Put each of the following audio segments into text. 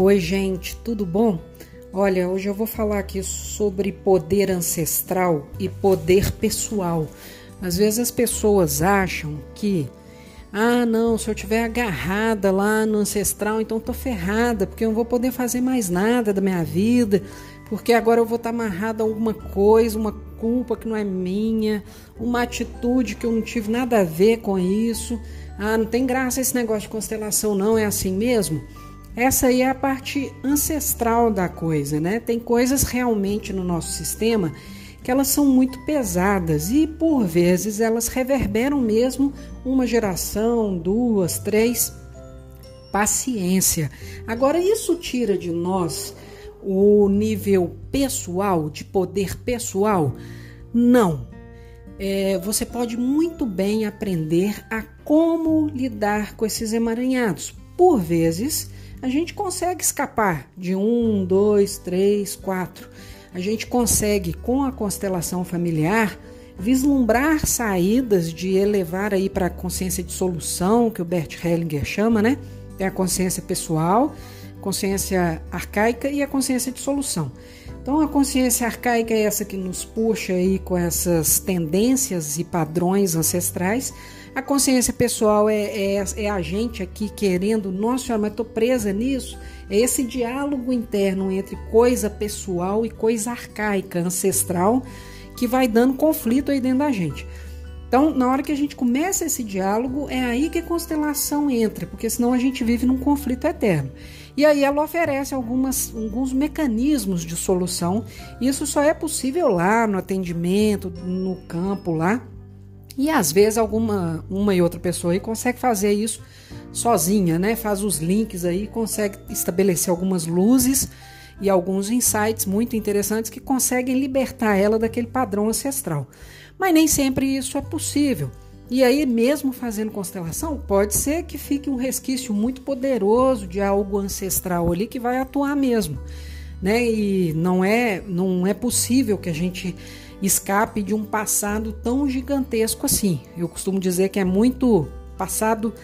Oi, gente, tudo bom? Olha, hoje eu vou falar aqui sobre poder ancestral e poder pessoal. Às vezes as pessoas acham que, ah, não, se eu tiver agarrada lá no ancestral, então tô ferrada, porque eu não vou poder fazer mais nada da minha vida, porque agora eu vou estar amarrada a alguma coisa, uma culpa que não é minha, uma atitude que eu não tive nada a ver com isso. Ah, não tem graça esse negócio de constelação, não, é assim mesmo? Essa aí é a parte ancestral da coisa, né? Tem coisas realmente no nosso sistema que elas são muito pesadas e por vezes elas reverberam mesmo uma geração, duas, três. Paciência. Agora, isso tira de nós o nível pessoal, de poder pessoal? Não. É, você pode muito bem aprender a como lidar com esses emaranhados. Por vezes, a gente consegue escapar de um, dois, três, quatro. A gente consegue, com a constelação familiar, vislumbrar saídas de elevar aí para a consciência de solução, que o Bert Hellinger chama, né? Tem a consciência pessoal, consciência arcaica e a consciência de solução. Então a consciência arcaica é essa que nos puxa aí com essas tendências e padrões ancestrais. A consciência pessoal é, é, é a gente aqui querendo, nossa mas estou presa nisso. É esse diálogo interno entre coisa pessoal e coisa arcaica, ancestral, que vai dando conflito aí dentro da gente. Então, na hora que a gente começa esse diálogo, é aí que a constelação entra, porque senão a gente vive num conflito eterno. E aí ela oferece algumas, alguns mecanismos de solução. Isso só é possível lá no atendimento, no campo lá. E às vezes alguma uma e outra pessoa aí consegue fazer isso sozinha, né? Faz os links aí, consegue estabelecer algumas luzes e alguns insights muito interessantes que conseguem libertar ela daquele padrão ancestral. Mas nem sempre isso é possível. E aí, mesmo fazendo constelação, pode ser que fique um resquício muito poderoso de algo ancestral ali que vai atuar mesmo. Né? E não é, não é possível que a gente escape de um passado tão gigantesco assim. Eu costumo dizer que é muito passado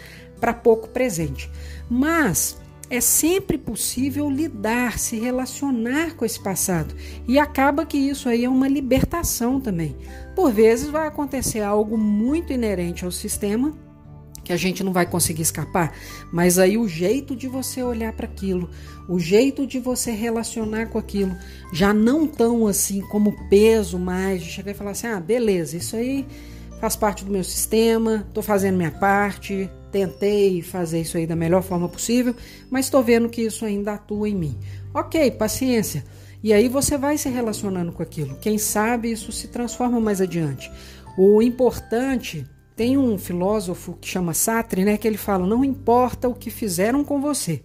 para pouco presente. Mas é sempre possível lidar, se relacionar com esse passado. E acaba que isso aí é uma libertação também. Por vezes vai acontecer algo muito inerente ao sistema que a gente não vai conseguir escapar, mas aí o jeito de você olhar para aquilo, o jeito de você relacionar com aquilo, já não tão assim como peso mais, de chegar e falar assim: "Ah, beleza, isso aí faz parte do meu sistema, estou fazendo minha parte, tentei fazer isso aí da melhor forma possível, mas estou vendo que isso ainda atua em mim. Ok, paciência. E aí você vai se relacionando com aquilo. Quem sabe isso se transforma mais adiante. O importante, tem um filósofo que chama Sartre, né, que ele fala: não importa o que fizeram com você.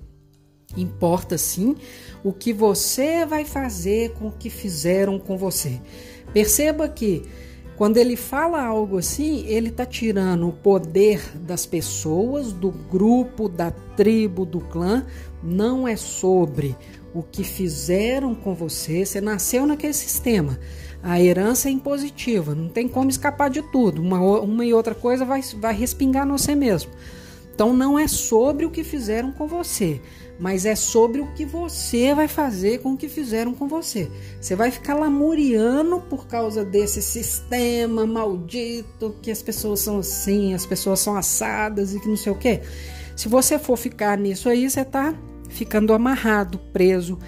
Importa sim o que você vai fazer com o que fizeram com você. Perceba que quando ele fala algo assim, ele está tirando o poder das pessoas, do grupo, da tribo, do clã. Não é sobre o que fizeram com você. Você nasceu naquele sistema. A herança é impositiva, não tem como escapar de tudo. Uma, uma e outra coisa vai, vai respingar no você mesmo. Então não é sobre o que fizeram com você, mas é sobre o que você vai fazer com o que fizeram com você. Você vai ficar lamuriando por causa desse sistema maldito que as pessoas são assim, as pessoas são assadas e que não sei o quê. Se você for ficar nisso aí, você está ficando amarrado, preso,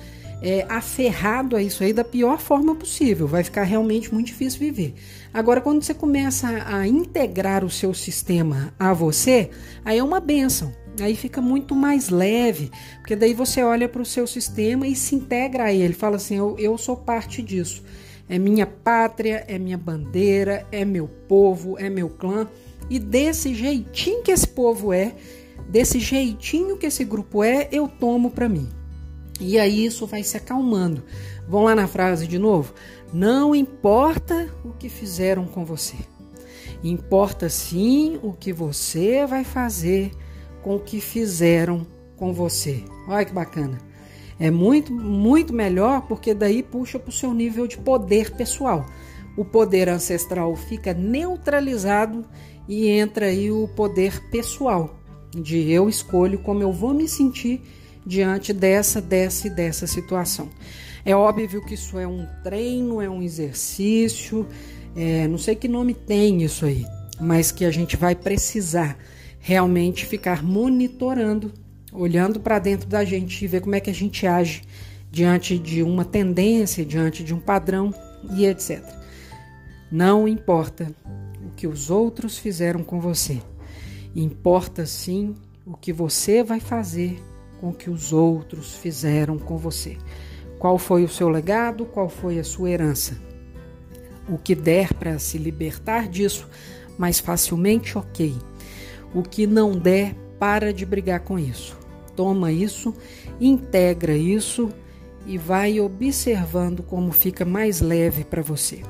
é, aferrado a isso aí da pior forma possível. Vai ficar realmente muito difícil viver. Agora, quando você começa a integrar o seu sistema a você, aí é uma benção. Aí fica muito mais leve, porque daí você olha para o seu sistema e se integra a ele. Fala assim: eu, eu sou parte disso. É minha pátria, é minha bandeira, é meu povo, é meu clã. E desse jeitinho que esse povo é, desse jeitinho que esse grupo é, eu tomo para mim. E aí isso vai se acalmando. Vão lá na frase de novo. Não importa o que fizeram com você. Importa sim o que você vai fazer com o que fizeram com você. Olha que bacana. É muito, muito melhor porque daí puxa para o seu nível de poder pessoal. O poder ancestral fica neutralizado e entra aí o poder pessoal, de eu escolho como eu vou me sentir diante dessa, dessa e dessa situação. É óbvio que isso é um treino, é um exercício, é, não sei que nome tem isso aí, mas que a gente vai precisar realmente ficar monitorando, olhando para dentro da gente e ver como é que a gente age diante de uma tendência, diante de um padrão e etc. Não importa o que os outros fizeram com você, importa sim o que você vai fazer com o que os outros fizeram com você. Qual foi o seu legado? Qual foi a sua herança? O que der para se libertar disso mais facilmente, ok. O que não der, para de brigar com isso. Toma isso, integra isso e vai observando como fica mais leve para você.